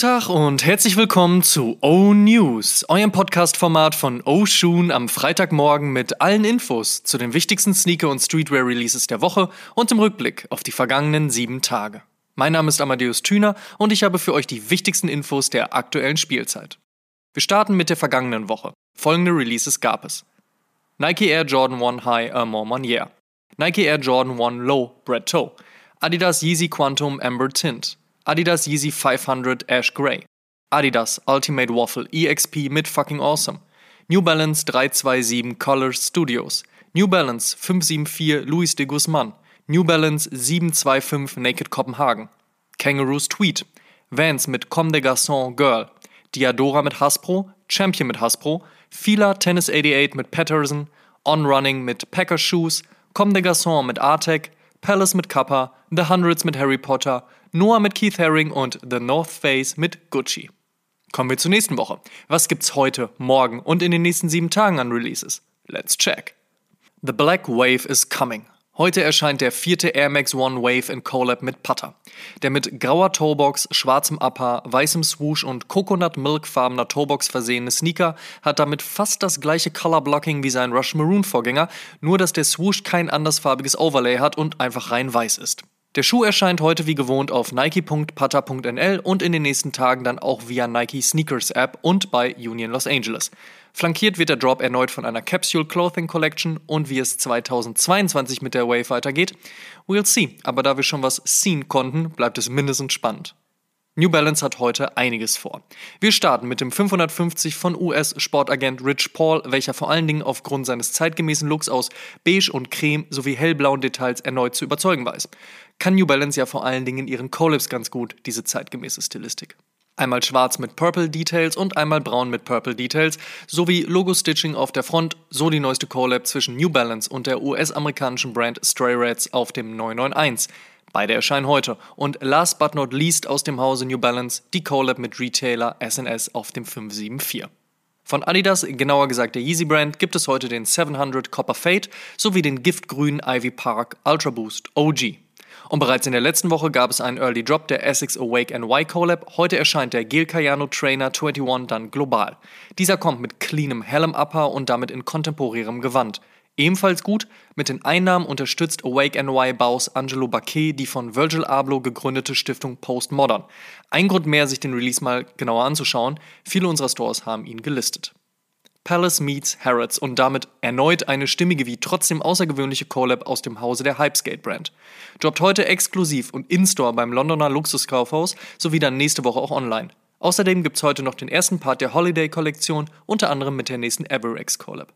Tag und herzlich willkommen zu O News, eurem Podcast-Format von O Shoon am Freitagmorgen mit allen Infos zu den wichtigsten Sneaker- und Streetwear-Releases der Woche und im Rückblick auf die vergangenen sieben Tage. Mein Name ist Amadeus Thüner und ich habe für euch die wichtigsten Infos der aktuellen Spielzeit. Wir starten mit der vergangenen Woche. Folgende Releases gab es. Nike Air Jordan 1 High Armor Manier. Nike Air Jordan 1 Low Bread Toe. Adidas Yeezy Quantum Amber Tint. Adidas Yeezy 500 Ash Grey, Adidas Ultimate Waffle EXP mit fucking awesome, New Balance 327 Colors Studios, New Balance 574 Luis de Guzman, New Balance 725 Naked Copenhagen, Kangaroos Tweet, Vans mit Comme des Garçons Girl, Diadora mit Hasbro, Champion mit Hasbro, Fila Tennis 88 mit Patterson, On Running mit Packer Shoes, Comme des Garçons mit Artec, Palace mit Kappa, The Hundreds mit Harry Potter, Noah mit Keith Haring und The North Face mit Gucci. Kommen wir zur nächsten Woche. Was gibt's heute, morgen und in den nächsten sieben Tagen an Releases? Let's check. The Black Wave is coming. Heute erscheint der vierte Air Max One Wave in Collab mit Putter. Der mit grauer Toebox, schwarzem Upper, weißem Swoosh und Coconut Milk farbener Toebox versehene Sneaker hat damit fast das gleiche Color Blocking wie sein Rush Maroon Vorgänger, nur dass der Swoosh kein andersfarbiges Overlay hat und einfach rein weiß ist. Der Schuh erscheint heute wie gewohnt auf nike.pata.nl und in den nächsten Tagen dann auch via Nike Sneakers App und bei Union Los Angeles. Flankiert wird der Drop erneut von einer Capsule Clothing Collection und wie es 2022 mit der Wave weitergeht, we'll see. Aber da wir schon was sehen konnten, bleibt es mindestens spannend. New Balance hat heute einiges vor. Wir starten mit dem 550 von US-Sportagent Rich Paul, welcher vor allen Dingen aufgrund seines zeitgemäßen Looks aus beige und creme sowie hellblauen Details erneut zu überzeugen weiß kann New Balance ja vor allen Dingen in ihren Collabs ganz gut, diese zeitgemäße Stilistik. Einmal schwarz mit Purple Details und einmal braun mit Purple Details, sowie Logo-Stitching auf der Front, so die neueste Collab zwischen New Balance und der US-amerikanischen Brand Stray Rats auf dem 991. Beide erscheinen heute. Und last but not least aus dem Hause New Balance die Collab mit Retailer SNS auf dem 574. Von Adidas, genauer gesagt der Yeezy Brand, gibt es heute den 700 Copper Fade sowie den giftgrünen Ivy Park Ultra Boost OG. Und bereits in der letzten Woche gab es einen Early Drop der Essex Awake NY Collab. Heute erscheint der Gil Cayano Trainer 21 dann global. Dieser kommt mit cleanem, hellem Upper und damit in kontemporärem Gewand. Ebenfalls gut, mit den Einnahmen unterstützt Awake NY Baus Angelo Baquet die von Virgil Abloh gegründete Stiftung Postmodern. Ein Grund mehr, sich den Release mal genauer anzuschauen. Viele unserer Stores haben ihn gelistet. Palace meets Harrods und damit erneut eine stimmige wie trotzdem außergewöhnliche Collab aus dem Hause der Hypeskate Brand. Droppt heute exklusiv und in-store beim Londoner Luxuskaufhaus sowie dann nächste Woche auch online. Außerdem gibt's heute noch den ersten Part der Holiday-Kollektion, unter anderem mit der nächsten Everex Collab.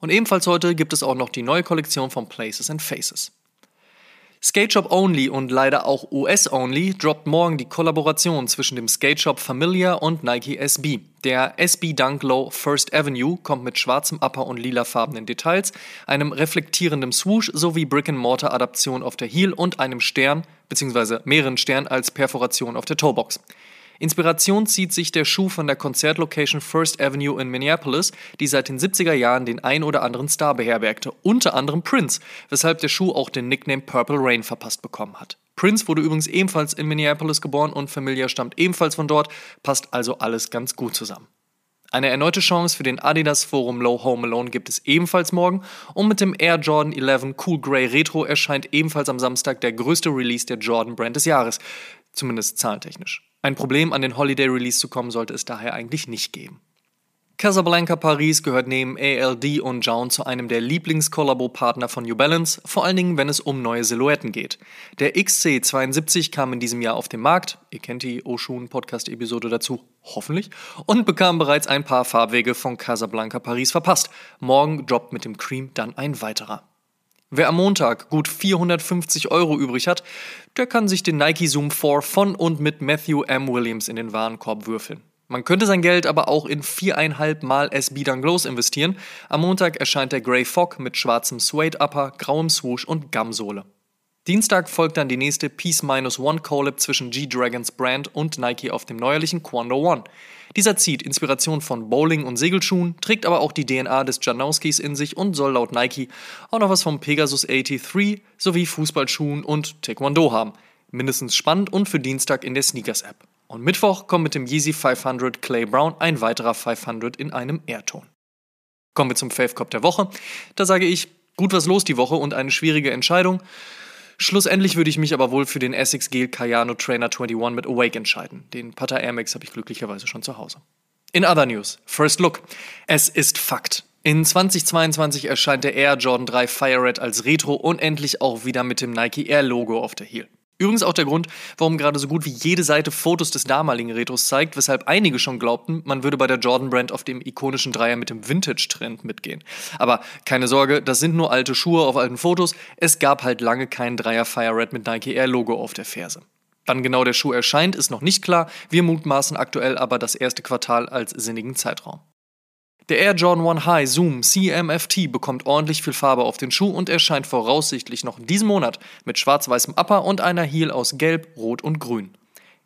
Und ebenfalls heute gibt es auch noch die neue Kollektion von Places and Faces. Skate Shop Only und leider auch US Only droppt morgen die Kollaboration zwischen dem Skate Shop Familia und Nike SB. Der SB Dunk Low First Avenue kommt mit schwarzem Upper und lilafarbenen Details, einem reflektierenden Swoosh sowie Brick-and-Mortar-Adaption auf der Heel und einem Stern bzw. mehreren Sternen als Perforation auf der Toebox. Inspiration zieht sich der Schuh von der Konzertlocation First Avenue in Minneapolis, die seit den 70er Jahren den ein oder anderen Star beherbergte, unter anderem Prince, weshalb der Schuh auch den Nickname Purple Rain verpasst bekommen hat. Prince wurde übrigens ebenfalls in Minneapolis geboren und Familia stammt ebenfalls von dort, passt also alles ganz gut zusammen. Eine erneute Chance für den Adidas Forum Low Home Alone gibt es ebenfalls morgen und mit dem Air Jordan 11 Cool Grey Retro erscheint ebenfalls am Samstag der größte Release der Jordan Brand des Jahres, zumindest zahlentechnisch. Ein Problem an den Holiday Release zu kommen sollte es daher eigentlich nicht geben. Casablanca Paris gehört neben ALD und Jaun zu einem der Lieblings-Kollabo-Partner von New Balance, vor allen Dingen, wenn es um neue Silhouetten geht. Der XC72 kam in diesem Jahr auf den Markt, ihr kennt die Oshun Podcast-Episode dazu, hoffentlich, und bekam bereits ein paar Farbwege von Casablanca Paris verpasst. Morgen droppt mit dem Cream dann ein weiterer. Wer am Montag gut 450 Euro übrig hat, der kann sich den Nike Zoom 4 von und mit Matthew M. Williams in den Warenkorb würfeln. Man könnte sein Geld aber auch in viereinhalb Mal SB Dunglows investieren. Am Montag erscheint der Grey Fog mit schwarzem Suede Upper, grauem Swoosh und Gumsohle. Dienstag folgt dann die nächste Peace Minus One Collab zwischen G-Dragons Brand und Nike auf dem neuerlichen Quando One. Dieser zieht Inspiration von Bowling- und Segelschuhen, trägt aber auch die DNA des Janowskis in sich und soll laut Nike auch noch was vom Pegasus 83 sowie Fußballschuhen und Taekwondo haben. Mindestens spannend und für Dienstag in der Sneakers-App. Und Mittwoch kommt mit dem Yeezy 500 Clay Brown ein weiterer 500 in einem Airton. Kommen wir zum Fave Cop der Woche. Da sage ich, gut was los die Woche und eine schwierige Entscheidung. Schlussendlich würde ich mich aber wohl für den Essex Gel Cayano Trainer 21 mit Awake entscheiden. Den Pata Air Max habe ich glücklicherweise schon zu Hause. In other news, First Look. Es ist Fakt. In 2022 erscheint der Air Jordan 3 Fire Red als Retro und endlich auch wieder mit dem Nike Air Logo auf der Heel. Übrigens auch der Grund, warum gerade so gut wie jede Seite Fotos des damaligen Retros zeigt, weshalb einige schon glaubten, man würde bei der Jordan Brand auf dem ikonischen Dreier mit dem Vintage-Trend mitgehen. Aber keine Sorge, das sind nur alte Schuhe auf alten Fotos. Es gab halt lange keinen Dreier Fire Red mit Nike Air Logo auf der Ferse. Wann genau der Schuh erscheint, ist noch nicht klar. Wir mutmaßen aktuell aber das erste Quartal als sinnigen Zeitraum. Der Air Jordan 1 High Zoom CMFT bekommt ordentlich viel Farbe auf den Schuh und erscheint voraussichtlich noch in diesem Monat mit schwarz-weißem Upper und einer Heel aus Gelb, Rot und Grün.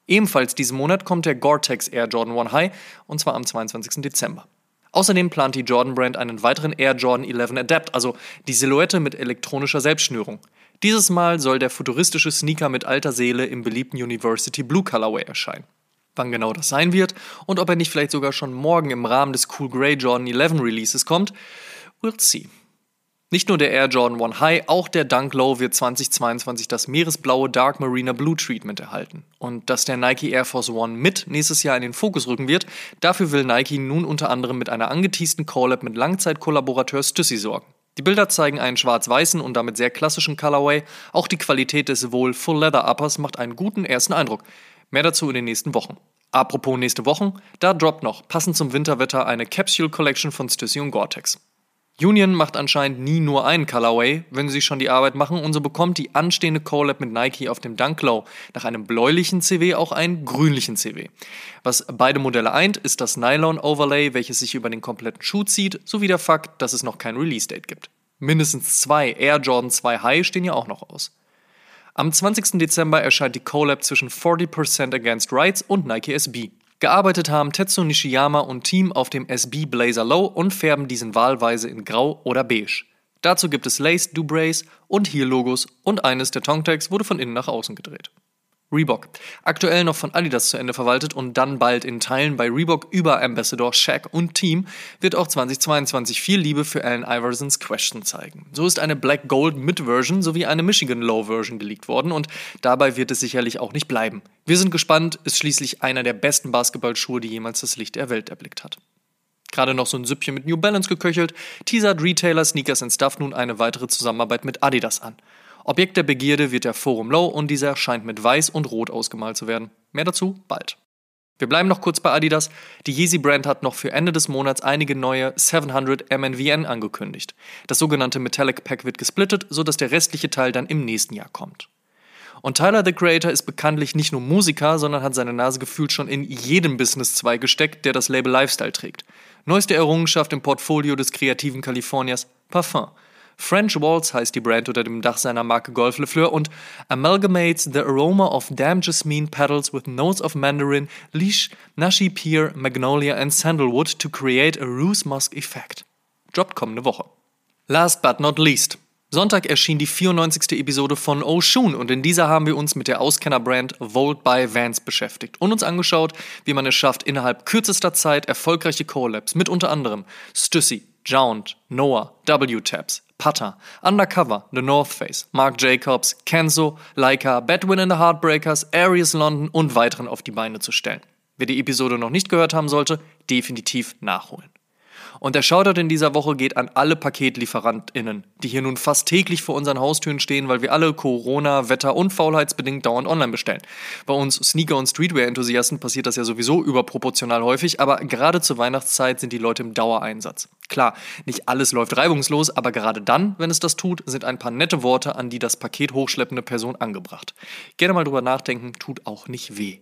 Ebenfalls diesen Monat kommt der Gore-Tex Air Jordan 1 High und zwar am 22. Dezember. Außerdem plant die Jordan Brand einen weiteren Air Jordan 11 Adapt, also die Silhouette mit elektronischer Selbstschnürung. Dieses Mal soll der futuristische Sneaker mit alter Seele im beliebten University Blue Colorway erscheinen. Wann genau das sein wird und ob er nicht vielleicht sogar schon morgen im Rahmen des Cool Grey Jordan 11 Releases kommt, we'll see. Nicht nur der Air Jordan 1 High, auch der Dunk Low wird 2022 das meeresblaue Dark Marina Blue Treatment erhalten. Und dass der Nike Air Force One mit nächstes Jahr in den Fokus rücken wird, dafür will Nike nun unter anderem mit einer angeteasten Collab mit Langzeitkollaborateur Stussy sorgen. Die Bilder zeigen einen schwarz-weißen und damit sehr klassischen Colorway. Auch die Qualität des wohl Full Leather Uppers macht einen guten ersten Eindruck. Mehr dazu in den nächsten Wochen. Apropos nächste Wochen, da droppt noch, passend zum Winterwetter, eine Capsule Collection von Stussy und Gore-Tex. Union macht anscheinend nie nur einen Colorway, wenn sie schon die Arbeit machen, und so bekommt die anstehende Collab mit Nike auf dem Dunk Low nach einem bläulichen CW auch einen grünlichen CW. Was beide Modelle eint, ist das Nylon Overlay, welches sich über den kompletten Schuh zieht, sowie der Fakt, dass es noch kein Release Date gibt. Mindestens zwei Air Jordan 2 High stehen ja auch noch aus. Am 20. Dezember erscheint die Collab zwischen 40% Against Rights und Nike SB. Gearbeitet haben Tetsu Nishiyama und Team auf dem SB Blazer Low und färben diesen wahlweise in Grau oder Beige. Dazu gibt es Lace Dubrays und Heel-Logos und eines der Tongtags wurde von innen nach außen gedreht. Reebok. Aktuell noch von Adidas zu Ende verwaltet und dann bald in Teilen bei Reebok über Ambassador Shaq und Team, wird auch 2022 viel Liebe für Allen Iversons Question zeigen. So ist eine Black Gold Mid-Version sowie eine Michigan Low-Version geleakt worden und dabei wird es sicherlich auch nicht bleiben. Wir sind gespannt, ist schließlich einer der besten Basketballschuhe, die jemals das Licht der Welt erblickt hat. Gerade noch so ein Süppchen mit New Balance geköchelt, teasert Retailer Sneakers Stuff nun eine weitere Zusammenarbeit mit Adidas an. Objekt der Begierde wird der Forum Low und dieser scheint mit weiß und rot ausgemalt zu werden. Mehr dazu bald. Wir bleiben noch kurz bei Adidas. Die Yeezy Brand hat noch für Ende des Monats einige neue 700 MNVN angekündigt. Das sogenannte Metallic Pack wird gesplittet, sodass der restliche Teil dann im nächsten Jahr kommt. Und Tyler the Creator ist bekanntlich nicht nur Musiker, sondern hat seine Nase gefühlt schon in jedem Business-Zweig gesteckt, der das Label Lifestyle trägt. Neueste Errungenschaft im Portfolio des kreativen Kaliforniers Parfum. French Waltz heißt die Brand unter dem Dach seiner Marke Golf Le Fleur und amalgamates the aroma of damn jasmine petals with notes of mandarin, leash, nashi pear, magnolia and sandalwood to create a rose musk effect. Droppt kommende Woche. Last but not least. Sonntag erschien die 94. Episode von Oshun und in dieser haben wir uns mit der Auskennerbrand Volt by Vans beschäftigt und uns angeschaut, wie man es schafft, innerhalb kürzester Zeit erfolgreiche Collabs mit unter anderem Stussy, Jount, Noah, W-Tabs, Putter, Undercover, The North Face, Marc Jacobs, Kenzo, Leica, Bedwin and the Heartbreakers, Aries London und weiteren auf die Beine zu stellen. Wer die Episode noch nicht gehört haben sollte, definitiv nachholen. Und der Shoutout in dieser Woche geht an alle PaketlieferantInnen, die hier nun fast täglich vor unseren Haustüren stehen, weil wir alle Corona, Wetter und faulheitsbedingt dauernd online bestellen. Bei uns Sneaker- und Streetwear-Enthusiasten passiert das ja sowieso überproportional häufig, aber gerade zur Weihnachtszeit sind die Leute im Dauereinsatz. Klar, nicht alles läuft reibungslos, aber gerade dann, wenn es das tut, sind ein paar nette Worte an die das Paket hochschleppende Person angebracht. Gerne mal drüber nachdenken, tut auch nicht weh.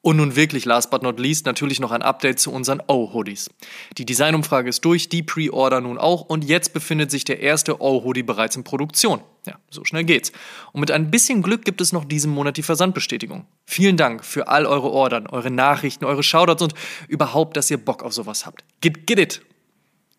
Und nun wirklich, last but not least, natürlich noch ein Update zu unseren O-Hoodies. Die Designumfrage ist durch, die Pre-Order nun auch und jetzt befindet sich der erste O-Hoodie bereits in Produktion. Ja, so schnell geht's. Und mit ein bisschen Glück gibt es noch diesen Monat die Versandbestätigung. Vielen Dank für all eure Ordern, eure Nachrichten, eure Shoutouts und überhaupt, dass ihr Bock auf sowas habt. Get, get it!